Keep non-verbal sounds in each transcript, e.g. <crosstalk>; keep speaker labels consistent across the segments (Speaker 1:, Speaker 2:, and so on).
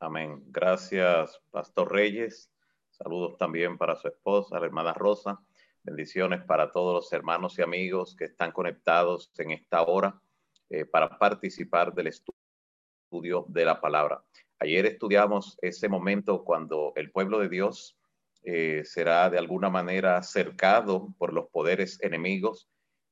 Speaker 1: Amén. Gracias, Pastor Reyes. Saludos también para su esposa, la hermana Rosa. Bendiciones para todos los hermanos y amigos que están conectados en esta hora eh, para participar del estudio de la palabra. Ayer estudiamos ese momento cuando el pueblo de Dios eh, será de alguna manera cercado por los poderes enemigos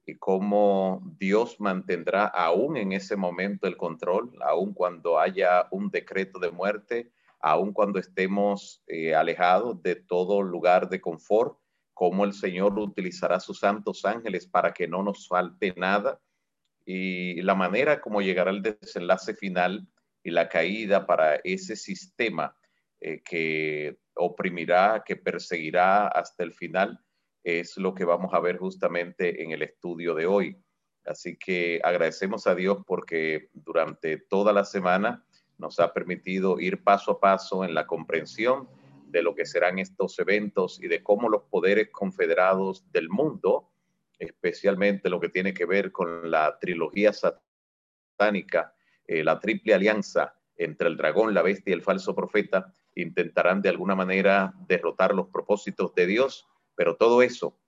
Speaker 1: y cómo Dios mantendrá aún en ese momento el control, aún cuando haya un decreto de muerte, aún cuando estemos eh, alejados de todo lugar de confort, cómo el Señor utilizará sus santos ángeles para que no nos falte nada. Y la manera como llegará el desenlace final y la caída para ese sistema eh, que oprimirá, que perseguirá hasta el final es lo que vamos a ver justamente en el estudio de hoy. Así que agradecemos a Dios porque durante toda la semana nos ha permitido ir paso a paso en la comprensión de lo que serán estos eventos y de cómo los poderes confederados del mundo, especialmente lo que tiene que ver con la trilogía satánica, eh, la triple alianza entre el dragón, la bestia y el falso profeta, intentarán de alguna manera derrotar los propósitos de Dios pero todo eso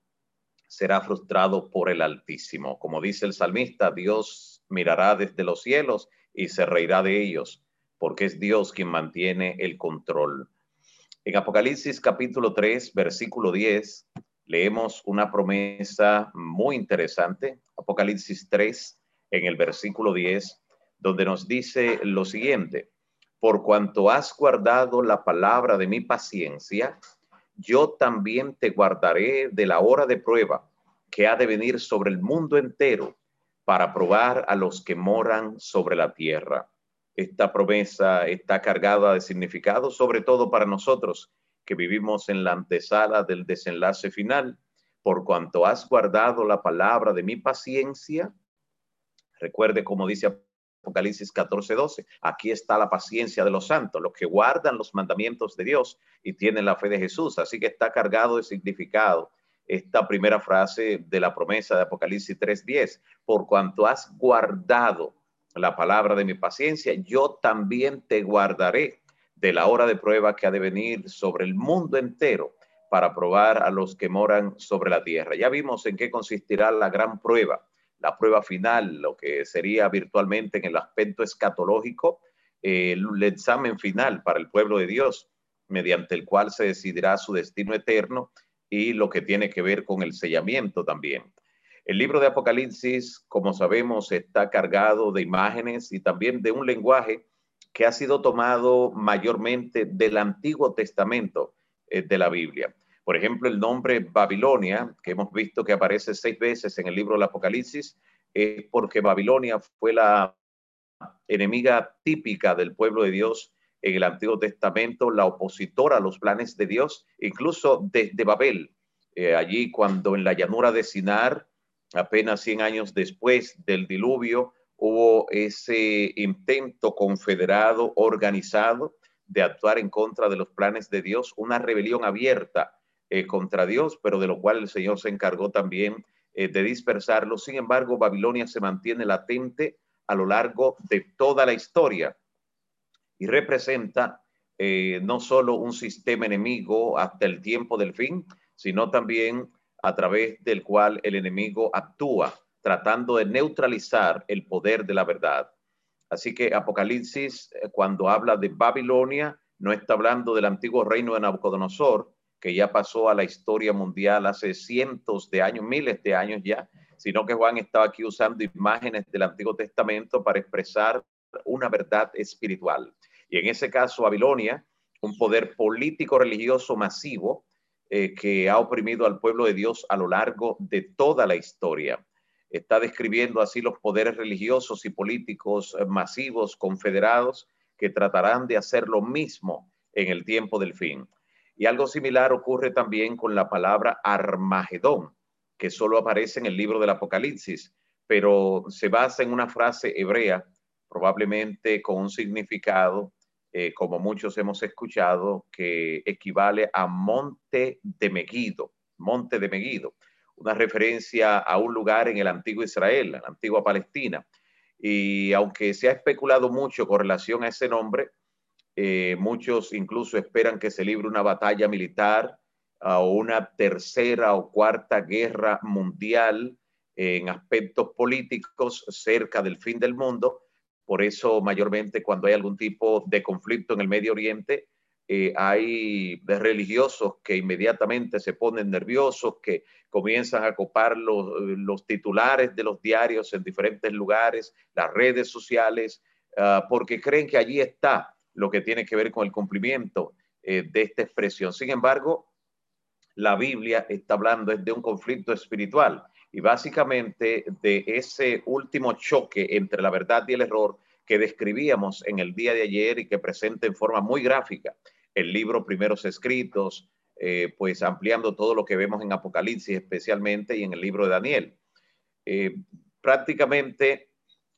Speaker 1: será frustrado por el Altísimo. Como dice el salmista, Dios mirará desde los cielos y se reirá de ellos, porque es Dios quien mantiene el control. En Apocalipsis capítulo 3, versículo 10, leemos una promesa muy interesante. Apocalipsis 3, en el versículo 10, donde nos dice lo siguiente, por cuanto has guardado la palabra de mi paciencia, yo también te guardaré de la hora de prueba que ha de venir sobre el mundo entero para probar a los que moran sobre la tierra. Esta promesa está cargada de significado, sobre todo para nosotros que vivimos en la antesala del desenlace final, por cuanto has guardado la palabra de mi paciencia. Recuerde como dice Apocalipsis 14, 12. Aquí está la paciencia de los santos, los que guardan los mandamientos de Dios y tienen la fe de Jesús. Así que está cargado de significado esta primera frase de la promesa de Apocalipsis 3:10. Por cuanto has guardado la palabra de mi paciencia, yo también te guardaré de la hora de prueba que ha de venir sobre el mundo entero para probar a los que moran sobre la tierra. Ya vimos en qué consistirá la gran prueba la prueba final, lo que sería virtualmente en el aspecto escatológico, eh, el examen final para el pueblo de Dios, mediante el cual se decidirá su destino eterno y lo que tiene que ver con el sellamiento también. El libro de Apocalipsis, como sabemos, está cargado de imágenes y también de un lenguaje que ha sido tomado mayormente del Antiguo Testamento eh, de la Biblia. Por ejemplo, el nombre Babilonia, que hemos visto que aparece seis veces en el libro del Apocalipsis, es porque Babilonia fue la enemiga típica del pueblo de Dios en el Antiguo Testamento, la opositora a los planes de Dios, incluso desde Babel, eh, allí cuando en la llanura de Sinar, apenas 100 años después del diluvio, hubo ese intento confederado, organizado, de actuar en contra de los planes de Dios, una rebelión abierta eh, contra Dios, pero de lo cual el Señor se encargó también eh, de dispersarlo. Sin embargo, Babilonia se mantiene latente a lo largo de toda la historia y representa eh, no solo un sistema enemigo hasta el tiempo del fin, sino también a través del cual el enemigo actúa, tratando de neutralizar el poder de la verdad. Así que Apocalipsis, cuando habla de Babilonia, no está hablando del antiguo reino de Nabucodonosor, que ya pasó a la historia mundial hace cientos de años, miles de años ya, sino que Juan estaba aquí usando imágenes del Antiguo Testamento para expresar una verdad espiritual. Y en ese caso, Babilonia, un poder político religioso masivo eh, que ha oprimido al pueblo de Dios a lo largo de toda la historia. Está describiendo así los poderes religiosos y políticos eh, masivos confederados que tratarán de hacer lo mismo en el tiempo del fin. Y algo similar ocurre también con la palabra Armagedón, que solo aparece en el libro del Apocalipsis, pero se basa en una frase hebrea, probablemente con un significado, eh, como muchos hemos escuchado, que equivale a monte de Megido, monte de Megido, una referencia a un lugar en el antiguo Israel, en la antigua Palestina. Y aunque se ha especulado mucho con relación a ese nombre, Eh, muchos incluso esperan que se libre una batalla militar o una tercera o cuarta guerra mundial en aspectos políticos cerca del fin del mundo. Por eso, mayormente, cuando hay algún tipo de conflicto en el Medio Oriente, eh, hay religiosos que inmediatamente se ponen nerviosos, que comienzan a copar los, titulares de los diarios en diferentes lugares, las redes sociales, ah, porque creen que allí está lo que tiene que ver con el cumplimiento eh, de esta expresión. Sin embargo, la Biblia está hablando de un conflicto espiritual y básicamente de ese último choque entre la verdad y el error que describíamos en el día de ayer y que presenta en forma muy gráfica el libro Primeros Escritos, eh, pues ampliando todo lo que vemos en Apocalipsis especialmente y en el libro de Daniel. Eh, prácticamente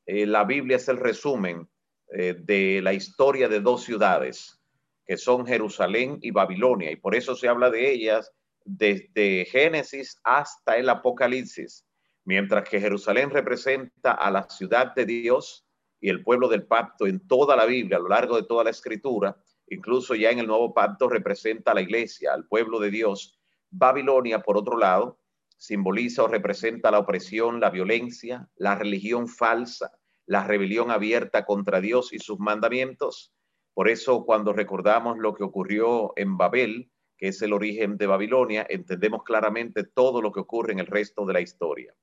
Speaker 1: la Biblia es el resumen de la historia de dos ciudades, que son Jerusalén y Babilonia, y por eso se habla de ellas desde Génesis hasta el Apocalipsis, mientras que Jerusalén representa a la ciudad de Dios y el pueblo del pacto en toda la Biblia, a lo largo de toda la escritura, incluso ya en el nuevo pacto representa a la iglesia, al pueblo de Dios. Babilonia, por otro lado, simboliza o representa la opresión, la violencia, la religión falsa, la rebelión abierta contra Dios y sus mandamientos. Por eso, cuando recordamos lo que ocurrió en Babel, que es el origen de Babilonia, entendemos claramente todo lo que ocurre en el resto de la historia.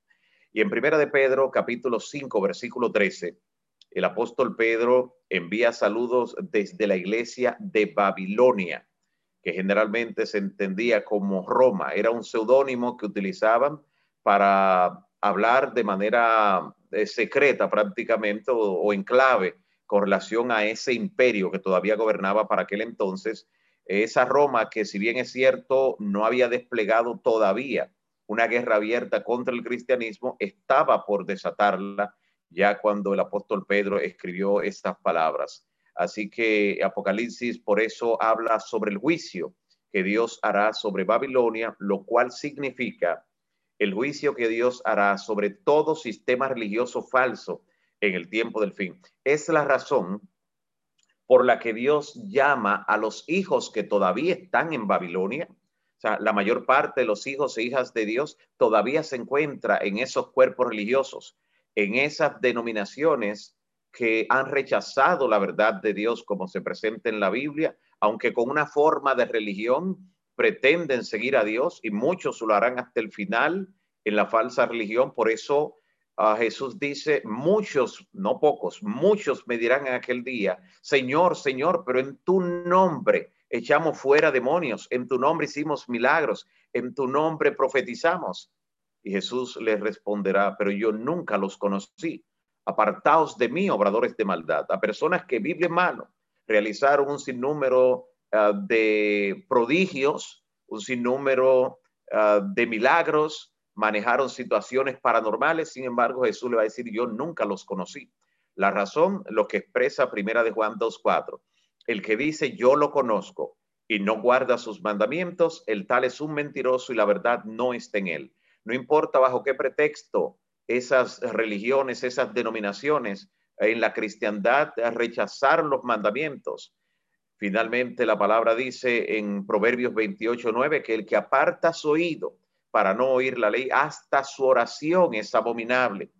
Speaker 1: Y en Primera de Pedro, capítulo 5, versículo 13, el apóstol Pedro envía saludos desde la iglesia de Babilonia, que generalmente se entendía como Roma. Era un seudónimo que utilizaban para hablar de manera eh, secreta prácticamente o, en clave con relación a ese imperio que todavía gobernaba para aquel entonces. Esa Roma que si bien es cierto no había desplegado todavía una guerra abierta contra el cristianismo, estaba por desatarla ya cuando el apóstol Pedro escribió estas palabras. Así que Apocalipsis por eso habla sobre el juicio que Dios hará sobre Babilonia, lo cual significa el juicio que Dios hará sobre todo sistema religioso falso en el tiempo del fin. Es la razón por la que Dios llama a los hijos que todavía están en Babilonia. O sea, la mayor parte de los hijos e hijas de Dios todavía se encuentra en esos cuerpos religiosos en esas denominaciones que han rechazado la verdad de Dios como se presenta en la Biblia, aunque con una forma de religión pretenden seguir a Dios y muchos lo harán hasta el final en la falsa religión. Por eso uh, Jesús dice, muchos, no pocos, muchos me dirán en aquel día, Señor, Señor, pero en tu nombre echamos fuera demonios, en tu nombre hicimos milagros, en tu nombre profetizamos. Y Jesús les responderá, pero yo nunca los conocí. Apartaos de mí, obradores de maldad, a personas que Biblia mano realizaron un sinnúmero ah, de prodigios, un sinnúmero ah, de milagros, manejaron situaciones paranormales. Sin embargo, Jesús le va a decir, yo nunca los conocí. La razón, lo que expresa Primera de Juan 2.4, el que dice yo lo conozco y no guarda sus mandamientos, el tal es un mentiroso y la verdad no está en él. No importa bajo qué pretexto esas religiones, esas denominaciones en la cristiandad rechazaron los mandamientos. Finalmente la palabra dice en Proverbios 28, 9 que el que aparta su oído para no oír la ley, hasta su oración es abominable.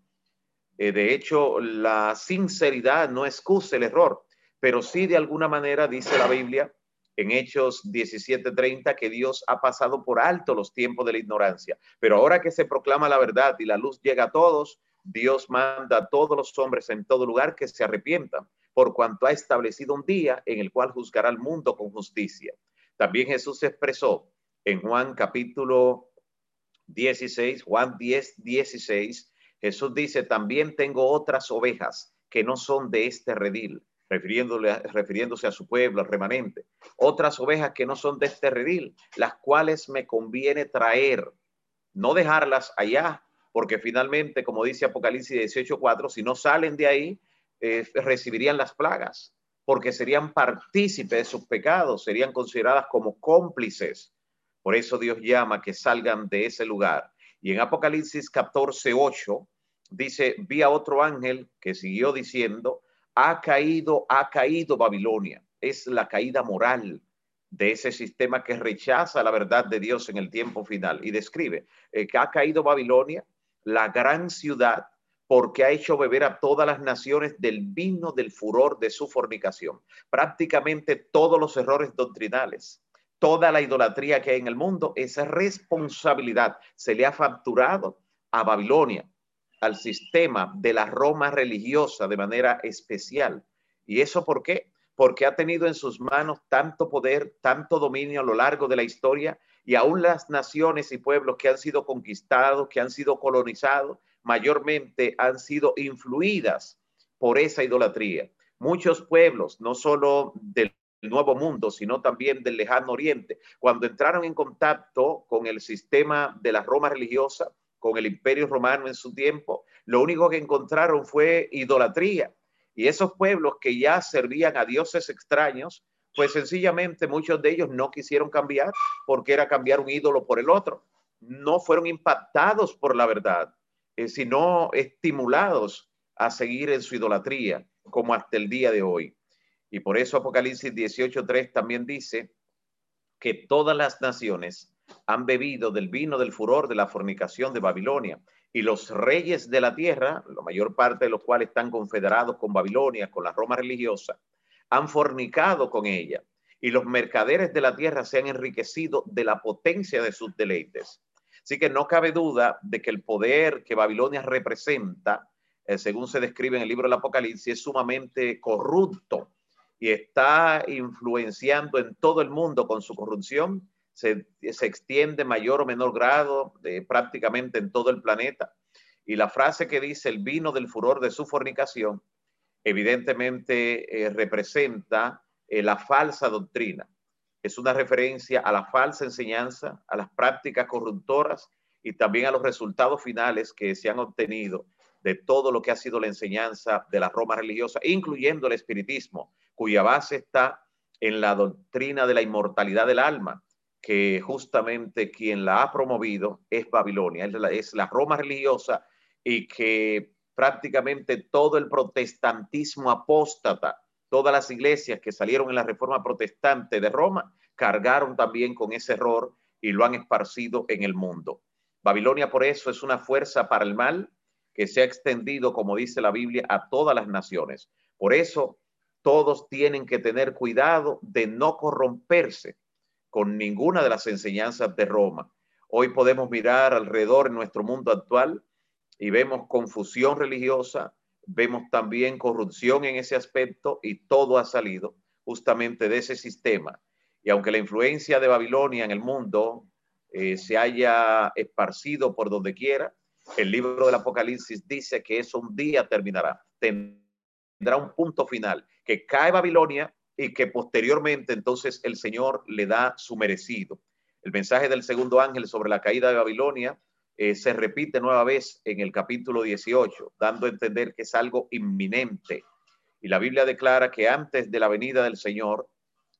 Speaker 1: Eh, de hecho, la sinceridad no excusa el error, pero sí de alguna manera dice la Biblia en Hechos 17:30 que Dios ha pasado por alto los tiempos de la ignorancia. Pero ahora que se proclama la verdad y la luz llega a todos, Dios manda a todos los hombres en todo lugar que se arrepientan, por cuanto ha establecido un día en el cual juzgará al mundo con justicia. También Jesús expresó en Juan capítulo 16, Juan 10, 16. Jesús dice, también tengo otras ovejas que no son de este redil refiriéndose a su pueblo, remanente. Otras ovejas que no son de este redil, las cuales me conviene traer, no dejarlas allá, porque finalmente, como dice Apocalipsis 18:4, si no salen de ahí, eh, recibirían las plagas, porque serían partícipes de sus pecados, serían consideradas como cómplices. Por eso Dios llama que salgan de ese lugar. Y en Apocalipsis 14:8 dice, vi a otro ángel que siguió diciendo, ha caído, ha caído Babilonia, es la caída moral de ese sistema que rechaza la verdad de Dios en el tiempo final. Y describe eh, que ha caído Babilonia, la gran ciudad, porque ha hecho beber a todas las naciones del vino del furor de su fornicación. Prácticamente todos los errores doctrinales, toda la idolatría que hay en el mundo, esa responsabilidad se le ha facturado a Babilonia, al sistema de la Roma religiosa de manera especial. ¿Y eso por qué? Porque ha tenido en sus manos tanto poder, tanto dominio a lo largo de la historia y aún las naciones y pueblos que han sido conquistados, que han sido colonizados, mayormente han sido influidas por esa idolatría. Muchos pueblos, no solo del Nuevo Mundo, sino también del Lejano Oriente, cuando entraron en contacto con el sistema de la Roma religiosa, con el Imperio Romano en su tiempo, lo único que encontraron fue idolatría. Y esos pueblos que ya servían a dioses extraños, pues sencillamente muchos de ellos no quisieron cambiar porque era cambiar un ídolo por el otro. No fueron impactados por la verdad. Eh, sino estimulados a seguir en su idolatría, como hasta el día de hoy. Y por eso Apocalipsis 18.3 también dice que todas las naciones han bebido del vino del furor de la fornicación de Babilonia. Y los reyes de la tierra, la mayor parte de los cuales están confederados con Babilonia, con la Roma religiosa, han fornicado con ella. Y los mercaderes de la tierra se han enriquecido de la potencia de sus deleites. Así que no cabe duda de que el poder que Babilonia representa, eh, según se describe en el libro del Apocalipsis, es sumamente corrupto y está influenciando en todo el mundo con su corrupción. Se, extiende mayor o menor grado de, prácticamente en todo el planeta. Y la frase que dice el vino del furor de su fornicación, evidentemente eh, representa eh, la falsa doctrina. Es una referencia a la falsa enseñanza, a las prácticas corruptoras y también a los resultados finales que se han obtenido de todo lo que ha sido la enseñanza de la Roma religiosa, incluyendo el espiritismo, cuya base está en la doctrina de la inmortalidad del alma, que justamente quien la ha promovido es Babilonia, es la, es la Roma religiosa y que prácticamente todo el protestantismo apóstata todas las iglesias que salieron en la reforma protestante de Roma cargaron también con ese error y lo han esparcido en el mundo. Babilonia por eso es una fuerza para el mal que se ha extendido, como dice la Biblia, a todas las naciones. Por eso todos tienen que tener cuidado de no corromperse con ninguna de las enseñanzas de Roma. Hoy podemos mirar alrededor en nuestro mundo actual y vemos confusión religiosa, vemos también corrupción en ese aspecto y todo ha salido justamente de ese sistema. Y aunque la influencia de Babilonia en el mundo eh, se haya esparcido por donde quiera, el libro del Apocalipsis dice que eso un día terminará, tendrá un punto final, que cae Babilonia y que posteriormente entonces el Señor le da su merecido. El mensaje del segundo ángel sobre la caída de Babilonia eh, se repite nueva vez en el capítulo 18, dando a entender que es algo inminente. Y la Biblia declara que antes de la venida del Señor,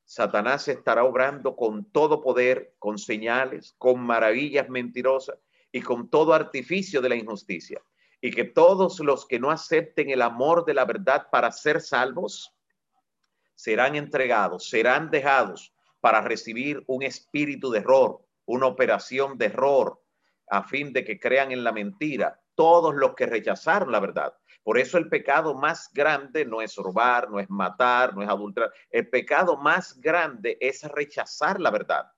Speaker 1: Satanás estará obrando con todo poder, con señales, con maravillas mentirosas y con todo artificio de la injusticia. Y que todos los que no acepten el amor de la verdad para ser salvos, serán entregados, serán dejados para recibir un espíritu de error, una operación de error, a fin de que crean en la mentira todos los que rechazaron la verdad. Por eso el pecado más grande no es robar, no es matar, no es adulterar. El pecado más grande es rechazar la verdad.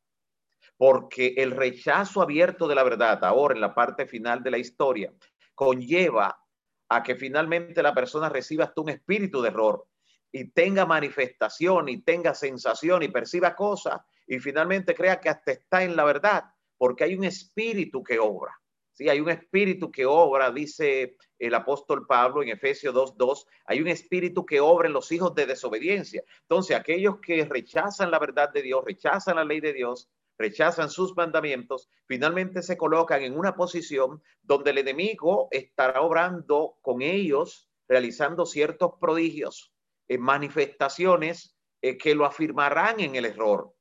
Speaker 1: Porque el rechazo abierto de la verdad, ahora en la parte final de la historia, conlleva a que finalmente la persona reciba hasta un espíritu de error y tenga manifestación y tenga sensación y perciba cosas y finalmente crea que hasta está en la verdad porque hay un espíritu que obra. Sí, hay un espíritu que obra, dice el apóstol Pablo en Efesios 2.2, hay un espíritu que obra en los hijos de desobediencia. Entonces, aquellos que rechazan la verdad de Dios, rechazan la ley de Dios, rechazan sus mandamientos, finalmente se colocan en una posición donde el enemigo estará obrando con ellos, realizando ciertos prodigios, en manifestaciones eh, que lo afirmarán en el error.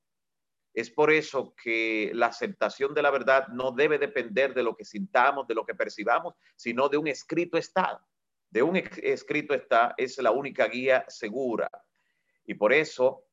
Speaker 1: Es por eso que la aceptación de la verdad no debe depender de lo que sintamos, de lo que percibamos, sino de un escrito está. De un escrito está es la única guía segura. Y por eso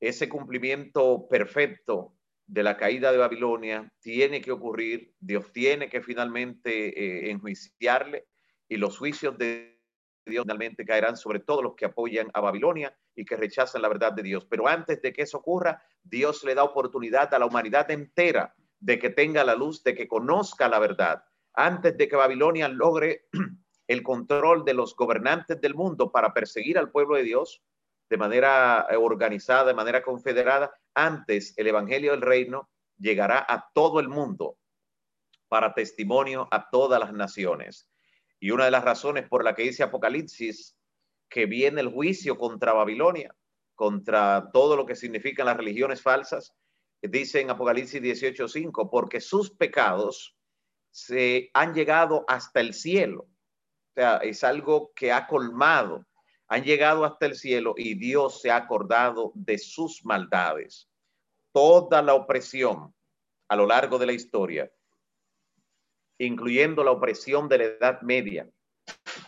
Speaker 1: ese cumplimiento perfecto de la caída de Babilonia tiene que ocurrir, Dios tiene que finalmente eh, enjuiciarle y los juicios de Dios finalmente caerán sobre todos los que apoyan a Babilonia y que rechazan la verdad de Dios. Pero antes de que eso ocurra, Dios le da oportunidad a la humanidad entera de que tenga la luz, de que conozca la verdad. Antes de que Babilonia logre <clears throat> el control de los gobernantes del mundo para perseguir al pueblo de Dios de manera organizada, de manera confederada, antes el Evangelio del Reino llegará a todo el mundo para testimonio a todas las naciones. Y una de las razones por la que dice Apocalipsis que viene el juicio contra Babilonia, contra todo lo que significan las religiones falsas, dice en Apocalipsis 18:5, porque sus pecados se han llegado hasta el cielo. O sea, es algo que ha colmado, han llegado hasta el cielo y Dios se ha acordado de sus maldades. Toda la opresión a lo largo de la historia, incluyendo la opresión de la Edad Media,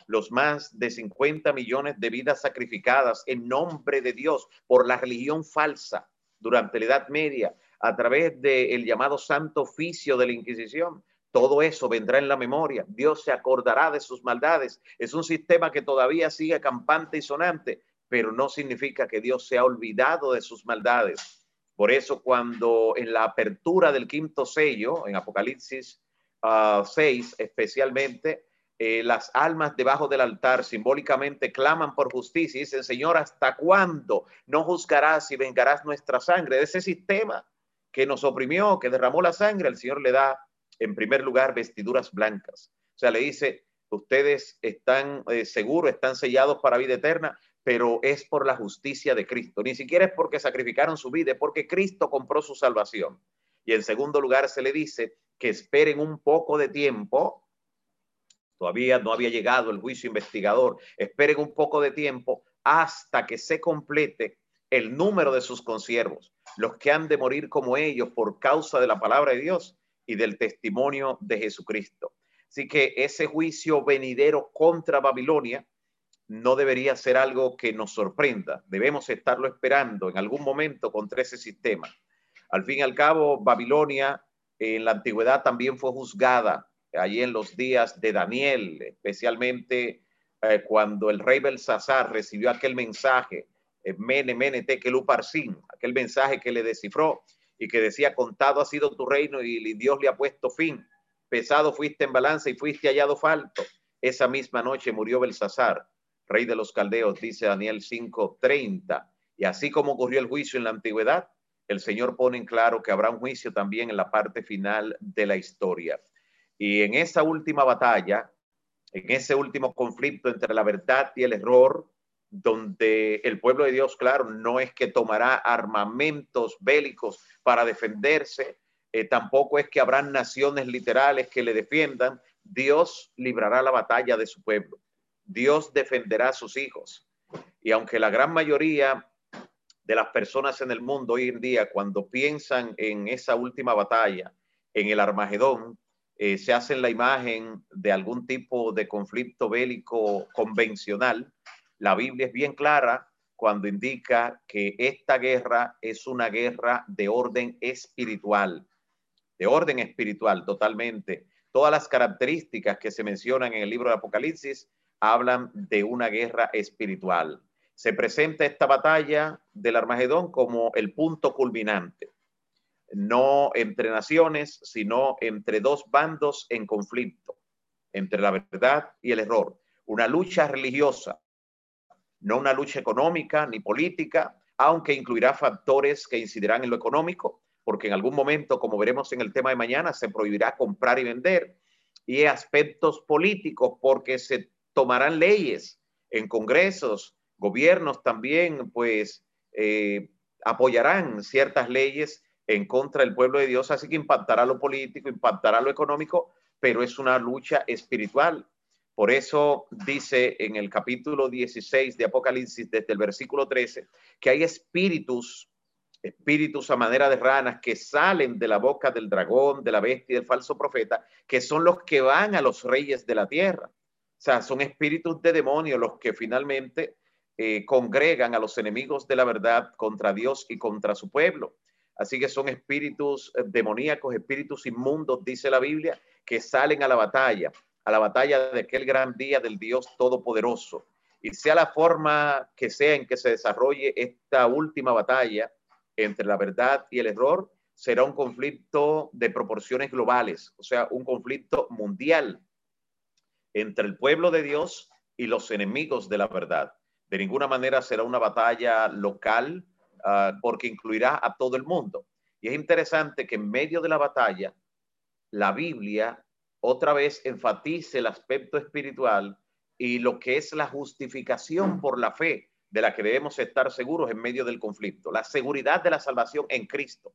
Speaker 1: los más de 50 millones de vidas sacrificadas en nombre de Dios por la religión falsa durante la Edad Media a través del llamado santo oficio de la Inquisición. Todo eso vendrá en la memoria. Dios se acordará de sus maldades. Es un sistema que todavía sigue campante y sonante, pero no significa que Dios se ha olvidado de sus maldades. Por eso cuando en la apertura del quinto sello, en Apocalipsis 6 ah, especialmente, eh, las almas debajo del altar simbólicamente claman por justicia y dicen, Señor, ¿hasta cuándo no juzgarás y vengarás nuestra sangre? De ese sistema que nos oprimió, que derramó la sangre, el Señor le da en primer lugar vestiduras blancas. O sea, le dice, ustedes están eh, seguros, están sellados para vida eterna, pero es por la justicia de Cristo. Ni siquiera es porque sacrificaron su vida, es porque Cristo compró su salvación. Y en segundo lugar se le dice que esperen un poco de tiempo Todavía no había llegado el juicio investigador. Esperen un poco de tiempo hasta que se complete el número de sus consiervos, los que han de morir como ellos por causa de la palabra de Dios y del testimonio de Jesucristo. Así que ese juicio venidero contra Babilonia no debería ser algo que nos sorprenda. Debemos estarlo esperando en algún momento contra ese sistema. Al fin y al cabo, Babilonia en la antigüedad también fue juzgada allí en los días de Daniel, especialmente eh, cuando el rey Belsasar recibió aquel mensaje, eh, Mene, Mene, Tekel, Parsin, aquel mensaje que le descifró y que decía, contado ha sido tu reino y Dios le ha puesto fin. Pesado fuiste en balanza y fuiste hallado falto. Esa misma noche murió Belsasar, rey de los caldeos, dice Daniel 5:30. Y así como ocurrió el juicio en la antigüedad, el Señor pone en claro que habrá un juicio también en la parte final de la historia. Y en esa última batalla, en ese último conflicto entre la verdad y el error, donde el pueblo de Dios, claro, no es que tomará armamentos bélicos para defenderse, eh, tampoco es que habrán naciones literales que le defiendan, Dios librará la batalla de su pueblo, Dios defenderá a sus hijos. Y aunque la gran mayoría de las personas en el mundo hoy en día, cuando piensan en esa última batalla, en el Armagedón, eh, se hace la imagen de algún tipo de conflicto bélico convencional, la Biblia es bien clara cuando indica que esta guerra es una guerra de orden espiritual, de orden espiritual totalmente. Todas las características que se mencionan en el libro de Apocalipsis hablan de una guerra espiritual. Se presenta esta batalla del Armagedón como el punto culminante no entre naciones, sino entre dos bandos en conflicto, entre la verdad y el error. Una lucha religiosa, no una lucha económica ni política, aunque incluirá factores que incidirán en lo económico, porque en algún momento, como veremos en el tema de mañana, se prohibirá comprar y vender, y aspectos políticos, porque se tomarán leyes en congresos, gobiernos también, pues eh, apoyarán ciertas leyes en contra del pueblo de Dios, así que impactará lo político, impactará lo económico, pero es una lucha espiritual. Por eso dice en el capítulo 16 de Apocalipsis, desde el versículo 13, que hay espíritus, espíritus a manera de ranas que salen de la boca del dragón, de la bestia y del falso profeta, que son los que van a los reyes de la tierra. O sea, son espíritus de demonios los que finalmente eh, congregan a los enemigos de la verdad contra Dios y contra su pueblo. Así que son espíritus eh, demoníacos, espíritus inmundos, dice la Biblia, que salen a la batalla, a la batalla de aquel gran día del Dios Todopoderoso. Y sea la forma que sea en que se desarrolle esta última batalla entre la verdad y el error, será un conflicto de proporciones globales, o sea, un conflicto mundial entre el pueblo de Dios y los enemigos de la verdad. De ninguna manera será una batalla local uh, porque incluirá a todo el mundo. Y es interesante que en medio de la batalla, la Biblia otra vez enfatice el aspecto espiritual y lo que es la justificación por la fe de la que debemos estar seguros en medio del conflicto, la seguridad de la salvación en Cristo.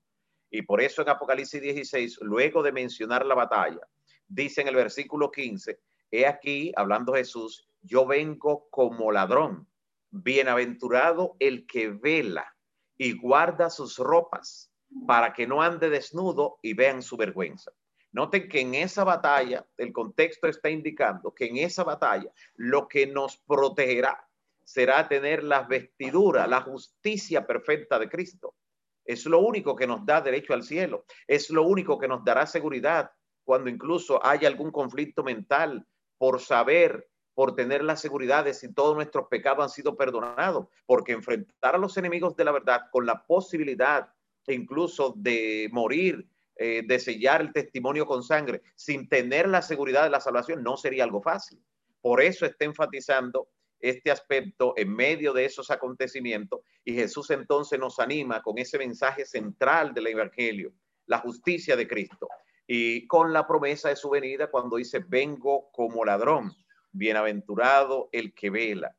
Speaker 1: Y por eso en Apocalipsis 16, luego de mencionar la batalla, dice en el versículo 15, he aquí, hablando Jesús, yo vengo como ladrón, bienaventurado el que vela y guarda sus ropas para que no ande desnudo y vean su vergüenza. Noten que en esa batalla, el contexto está indicando que en esa batalla lo que nos protegerá será tener las vestiduras, la justicia perfecta de Cristo. Es lo único que nos da derecho al cielo. Es lo único que nos dará seguridad cuando incluso haya algún conflicto mental por saber, por tener la seguridad de si todos nuestros pecados han sido perdonados. Porque enfrentar a los enemigos de la verdad con la posibilidad incluso de morir, eh, de sellar el testimonio con sangre, sin tener la seguridad de la salvación, no sería algo fácil. Por eso está enfatizando este aspecto en medio de esos acontecimientos y Jesús entonces nos anima con ese mensaje central del Evangelio, la justicia de Cristo y con la promesa de su venida cuando dice, vengo como ladrón, bienaventurado el que vela.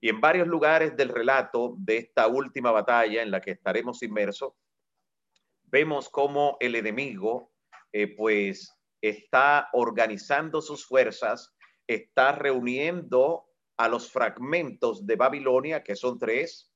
Speaker 1: Y en varios lugares del relato de esta última batalla en la que estaremos inmersos, vemos cómo el enemigo eh, pues está organizando sus fuerzas, está reuniendo a los fragmentos de Babilonia, que son tres,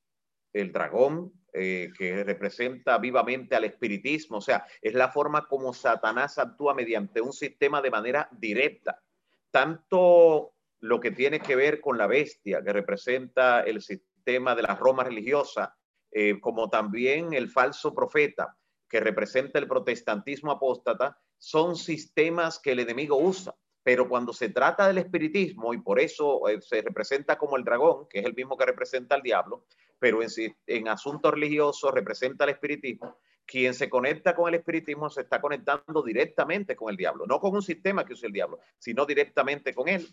Speaker 1: el dragón, eh, que representa vivamente al espiritismo, o sea, es la forma como Satanás actúa mediante un sistema de manera directa, tanto lo que tiene que ver con la bestia, que representa el sistema de la Roma religiosa, eh, como también el falso profeta, que representa el protestantismo apóstata, son sistemas que el enemigo usa pero cuando se trata del espiritismo, y por eso eh, se representa como el dragón, que es el mismo que representa al diablo, pero en, en asuntos religiosos representa el espiritismo, quien se conecta con el espiritismo se está conectando directamente con el diablo, no con un sistema que use el diablo, sino directamente con él.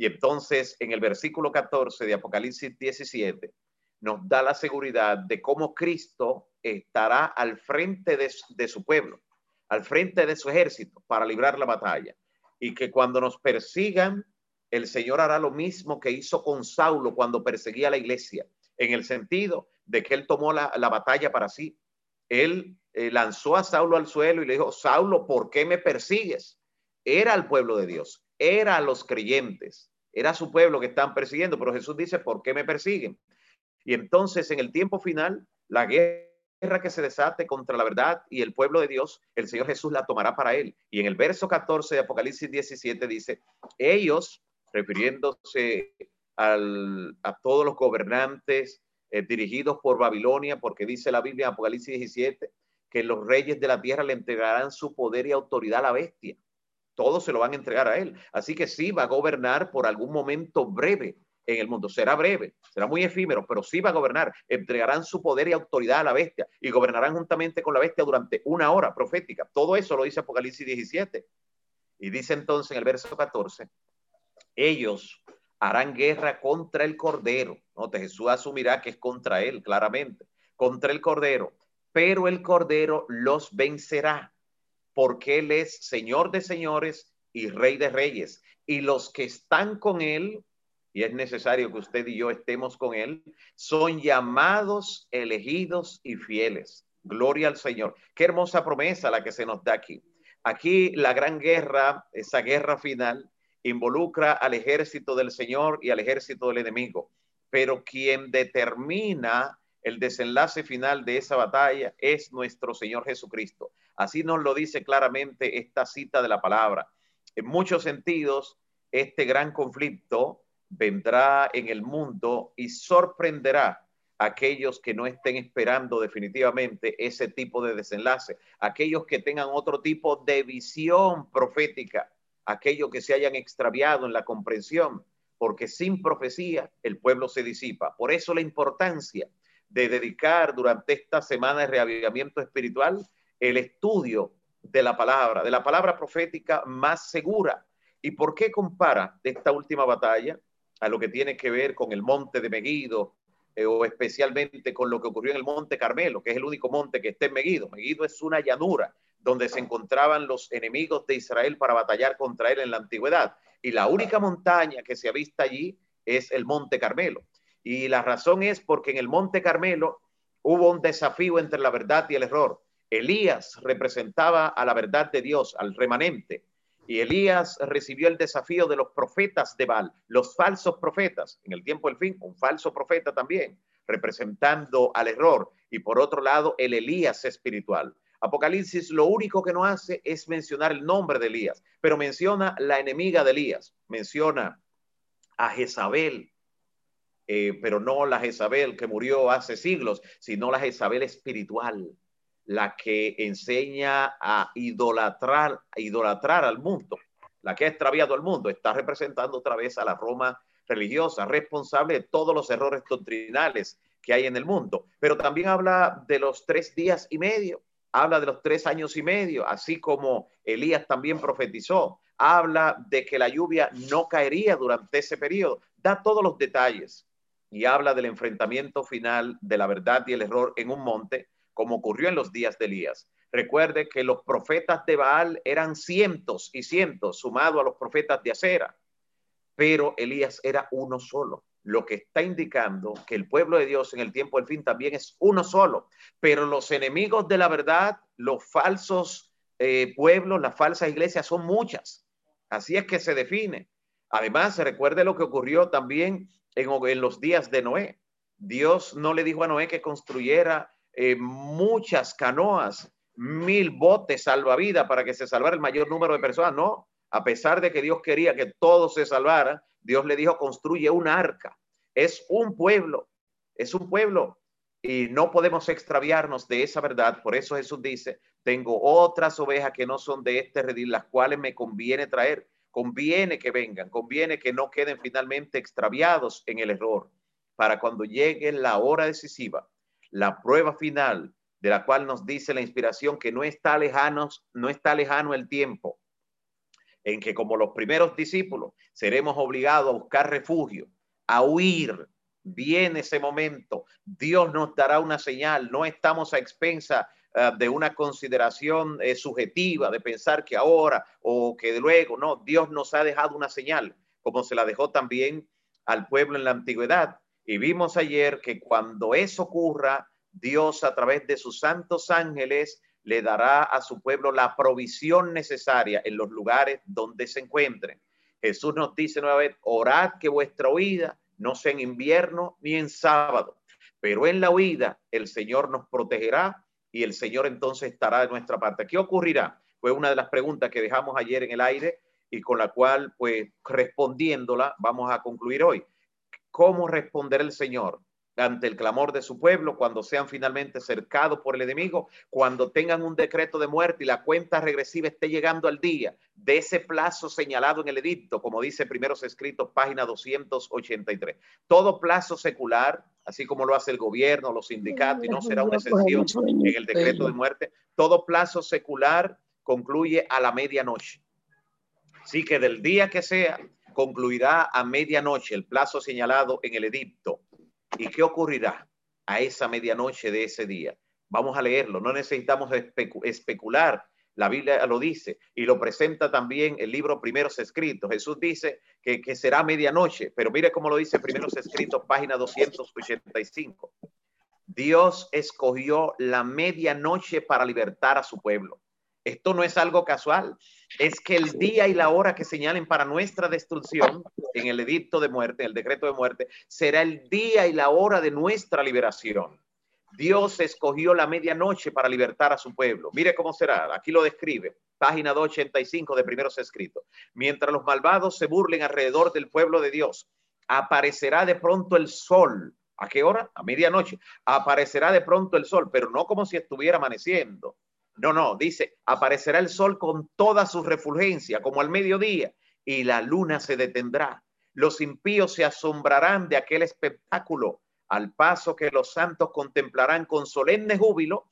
Speaker 1: Y entonces en el versículo 14 de Apocalipsis 17 nos da la seguridad de cómo Cristo estará al frente de, su pueblo, al frente de su ejército para librar la batalla y que cuando nos persigan, el Señor hará lo mismo que hizo con Saulo cuando perseguía a la iglesia, en el sentido de que él tomó la, batalla para sí. Él eh, lanzó a Saulo al suelo y le dijo, Saulo, ¿por qué me persigues? Era el pueblo de Dios, era los creyentes, era su pueblo que están persiguiendo, pero Jesús dice, ¿por qué me persiguen? Y entonces en el tiempo final, la guerra que se desate contra la verdad y el pueblo de Dios, el Señor Jesús la tomará para él. Y en el verso 14 de Apocalipsis 17 dice, ellos, refiriéndose a todos los gobernantes eh, dirigidos por Babilonia, porque dice la Biblia Apocalipsis 17, que los reyes de la tierra le entregarán su poder y autoridad a la bestia. Todos se lo van a entregar a él. Así que sí va a gobernar por algún momento breve, en el mundo. Será breve, será muy efímero, pero sí va a gobernar. Entregarán su poder y autoridad a la bestia y gobernarán juntamente con la bestia durante una hora profética. Todo eso lo dice Apocalipsis 17. Y dice entonces en el verso 14, ellos harán guerra contra el Cordero. ¿no? Jesús asumirá que es contra él, claramente, contra el Cordero. Pero el Cordero los vencerá, porque él es Señor de señores y Rey de reyes. Y los que están con él y es necesario que usted y yo estemos con Él, son llamados, elegidos y fieles. Gloria al Señor. Qué hermosa promesa la que se nos da aquí. Aquí la gran guerra, esa guerra final, involucra al ejército del Señor y al ejército del enemigo. Pero quien determina el desenlace final de esa batalla es nuestro Señor Jesucristo. Así nos lo dice claramente esta cita de la palabra. En muchos sentidos, este gran conflicto vendrá en el mundo y sorprenderá a aquellos que no estén esperando definitivamente ese tipo de desenlace, aquellos que tengan otro tipo de visión profética, aquellos que se hayan extraviado en la comprensión, porque sin profecía el pueblo se disipa. Por eso la importancia de dedicar durante esta semana de reavivamiento espiritual el estudio de la palabra, de la palabra profética más segura. ¿Y por qué compara esta última batalla a lo que tiene que ver con el monte de Meguido eh, o especialmente con lo que ocurrió en el monte Carmelo, que es el único monte que está en Meguido? Meguido es una llanura donde se encontraban los enemigos de Israel para batallar contra él en la antigüedad. Y la única montaña que se ha visto allí es el monte Carmelo. Y la razón es porque en el monte Carmelo hubo un desafío entre la verdad y el error. Elías representaba a la verdad de Dios, al remanente. Y Elías recibió el desafío de los profetas de Baal, los falsos profetas. En el tiempo del fin, un falso profeta también, representando al error. Y por otro lado, el Elías espiritual. Apocalipsis lo único que no hace es mencionar el nombre de Elías, pero menciona la enemiga de Elías, menciona a Jezabel, eh, pero no la Jezabel que murió hace siglos, sino la Jezabel espiritual, la que enseña a idolatrar, idolatrar al mundo, la que ha extraviado al mundo, está representando otra vez a la Roma religiosa, responsable de todos los errores doctrinales que hay en el mundo. Pero también habla de los tres días y medio, habla de los tres años y medio, así como Elías también profetizó, habla de que la lluvia no caería durante ese periodo, da todos los detalles y habla del enfrentamiento final de la verdad y el error en un monte como ocurrió en los días de Elías. Recuerde que los profetas de Baal eran cientos y cientos, sumado a los profetas de Acera, pero Elías era uno solo, lo que está indicando que el pueblo de Dios en el tiempo del fin también es uno solo, pero los enemigos de la verdad, los falsos eh, pueblos, las falsas iglesias son muchas. Así es que se define. Además, se recuerde lo que ocurrió también en, en los días de Noé. Dios no le dijo a Noé que construyera eh, muchas canoas, mil botes salvavidas para que se salvara el mayor número de personas. No, a pesar de que Dios quería que todos se salvaran, Dios le dijo, construye una arca. Es un pueblo, es un pueblo. Y no podemos extraviarnos de esa verdad. Por eso Jesús dice, tengo otras ovejas que no son de este redil, las cuales me conviene traer. Conviene que vengan, conviene que no queden finalmente extraviados en el error, para cuando llegue la hora decisiva, la prueba final de la cual nos dice la inspiración que no está lejano, no está lejano el tiempo en que como los primeros discípulos seremos obligados a buscar refugio, a huir. Viene ese momento, Dios nos dará una señal, no estamos a expensa uh, de una consideración eh, subjetiva, de pensar que ahora o que luego, no, Dios nos ha dejado una señal, como se la dejó también al pueblo en la antigüedad. Y vimos ayer que cuando eso ocurra, Dios a través de sus santos ángeles le dará a su pueblo la provisión necesaria en los lugares donde se encuentren. Jesús nos dice nueva vez, orad que vuestra huida no sea en invierno ni en sábado, pero en la huida el Señor nos protegerá y el Señor entonces estará de nuestra parte. ¿Qué ocurrirá? Fue una de las preguntas que dejamos ayer en el aire y con la cual, pues, respondiéndola, vamos a concluir hoy cómo responder el Señor ante el clamor de su pueblo cuando sean finalmente cercados por el enemigo, cuando tengan un decreto de muerte y la cuenta regresiva esté llegando al día de ese plazo señalado en el edicto, como dice primeros escritos, página 283. Todo plazo secular, así como lo hace el gobierno, los sindicatos, y no será una excepción en el decreto de muerte, todo plazo secular concluye a la medianoche. Así que del día que sea, concluirá a medianoche el plazo señalado en el edicto. ¿Y qué ocurrirá a esa medianoche de ese día? Vamos a leerlo, no necesitamos especular. La Biblia lo dice y lo presenta también el libro Primeros Escritos. Jesús dice que, que será medianoche, pero mire cómo lo dice Primeros Escritos, página 285. Dios escogió la medianoche para libertar a su pueblo. Esto no es algo casual, es que el día y la hora que señalen para nuestra destrucción en el edicto de muerte, el decreto de muerte, será el día y la hora de nuestra liberación. Dios escogió la medianoche para libertar a su pueblo. Mire cómo será, aquí lo describe, página 285 de primeros escritos. Mientras los malvados se burlen alrededor del pueblo de Dios, aparecerá de pronto el sol. ¿A qué hora? A medianoche. Aparecerá de pronto el sol, pero no como si estuviera amaneciendo. No, no, dice, aparecerá el sol con toda su refulgencia, como al mediodía, y la luna se detendrá. Los impíos se asombrarán de aquel espectáculo, al paso que los santos contemplarán con solemne júbilo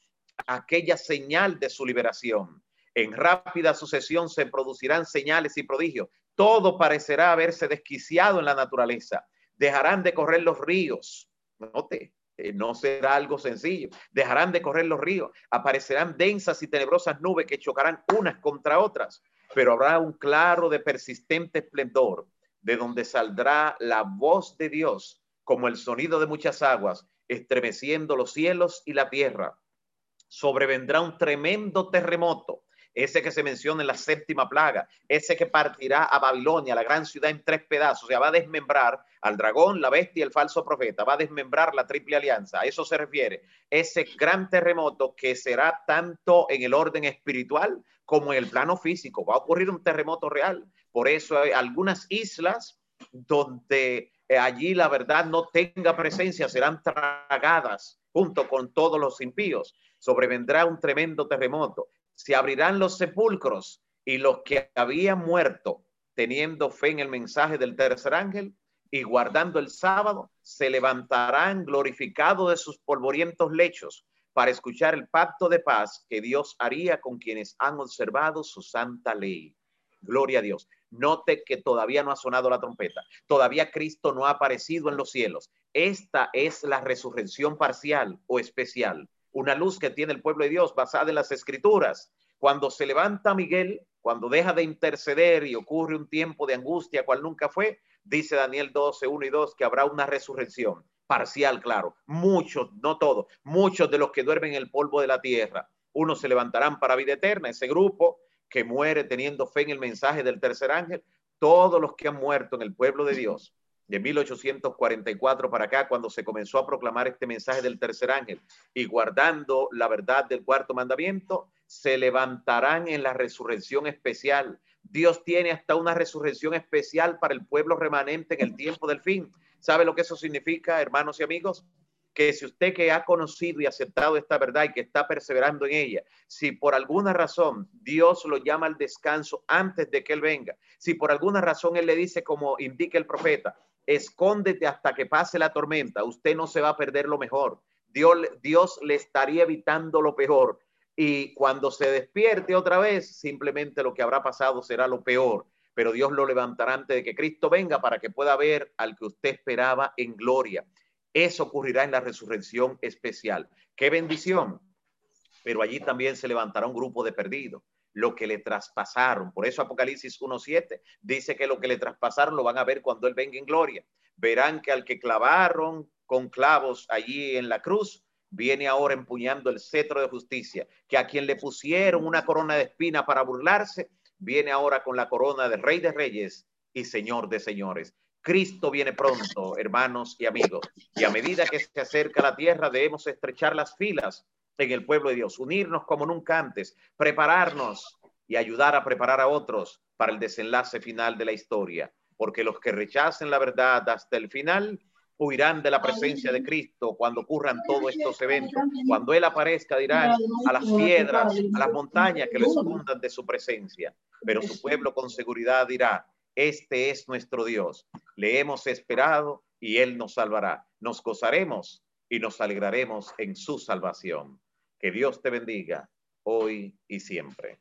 Speaker 1: aquella señal de su liberación. En rápida sucesión se producirán señales y prodigios. Todo parecerá haberse desquiciado en la naturaleza. Dejarán de correr los ríos. Note, eh, no será algo sencillo. Dejarán de correr los ríos. Aparecerán densas y tenebrosas nubes que chocarán unas contra otras. Pero habrá un claro de persistente esplendor, de donde saldrá la voz de Dios como el sonido de muchas aguas, estremeciendo los cielos y la tierra. Sobrevendrá un tremendo terremoto ese que se menciona en la séptima plaga, ese que partirá a Babilonia, la gran ciudad, en tres pedazos, o sea, va a desmembrar al dragón, la bestia y el falso profeta, va a desmembrar la triple alianza, a eso se refiere, ese gran terremoto que será tanto en el orden espiritual como en el plano físico, va a ocurrir un terremoto real, por eso hay algunas islas donde eh, allí la verdad no tenga presencia, serán tragadas junto con todos los impíos. Sobrevendrá un tremendo terremoto se abrirán los sepulcros y los que habían muerto teniendo fe en el mensaje del tercer ángel y guardando el sábado, se levantarán glorificados de sus polvorientos lechos para escuchar el pacto de paz que Dios haría con quienes han observado su santa ley. Gloria a Dios. Note que todavía no ha sonado la trompeta, todavía Cristo no ha aparecido en los cielos. Esta es la resurrección parcial o especial una luz que tiene el pueblo de Dios basada en las escrituras. Cuando se levanta Miguel, cuando deja de interceder y ocurre un tiempo de angustia cual nunca fue, dice Daniel 12, 1 y 2 que habrá una resurrección parcial, claro. Muchos, no todos, muchos de los que duermen en el polvo de la tierra, unos se levantarán para vida eterna, ese grupo que muere teniendo fe en el mensaje del tercer ángel, todos los que han muerto en el pueblo de Dios de 1844 para acá, cuando se comenzó a proclamar este mensaje del tercer ángel y guardando la verdad del cuarto mandamiento, se levantarán en la resurrección especial. Dios tiene hasta una resurrección especial para el pueblo remanente en el tiempo del fin. ¿Sabe lo que eso significa, hermanos y amigos? Que si usted que ha conocido y aceptado esta verdad y que está perseverando en ella, si por alguna razón Dios lo llama al descanso antes de que Él venga, si por alguna razón Él le dice como indica el profeta, escóndete hasta que pase la tormenta, usted no se va a perder lo mejor. Dios, Dios le estaría evitando lo peor. Y cuando se despierte otra vez, simplemente lo que habrá pasado será lo peor. Pero Dios lo levantará antes de que Cristo venga para que pueda ver al que usted esperaba en gloria. Eso ocurrirá en la resurrección especial. ¡Qué bendición! Pero allí también se levantará un grupo de perdidos lo que le traspasaron. Por eso Apocalipsis 1.7 dice que lo que le traspasaron lo van a ver cuando Él venga en gloria. Verán que al que clavaron con clavos allí en la cruz, viene ahora empuñando el cetro de justicia, que a quien le pusieron una corona de espina para burlarse, viene ahora con la corona de Rey de Reyes y Señor de Señores. Cristo viene pronto, hermanos y amigos, y a medida que se acerca la tierra debemos estrechar las filas en el pueblo de Dios, unirnos como nunca antes, prepararnos y ayudar a preparar a otros para el desenlace final de la historia, porque los que rechacen la verdad hasta el final huirán de la presencia de Cristo cuando ocurran todos estos eventos. Cuando Él aparezca dirán a las piedras, a las montañas que les fundan de su presencia, pero su pueblo con seguridad dirá, este es nuestro Dios, le hemos esperado y Él nos salvará. Nos gozaremos y nos alegraremos en su salvación. Que Dios te bendiga hoy y siempre.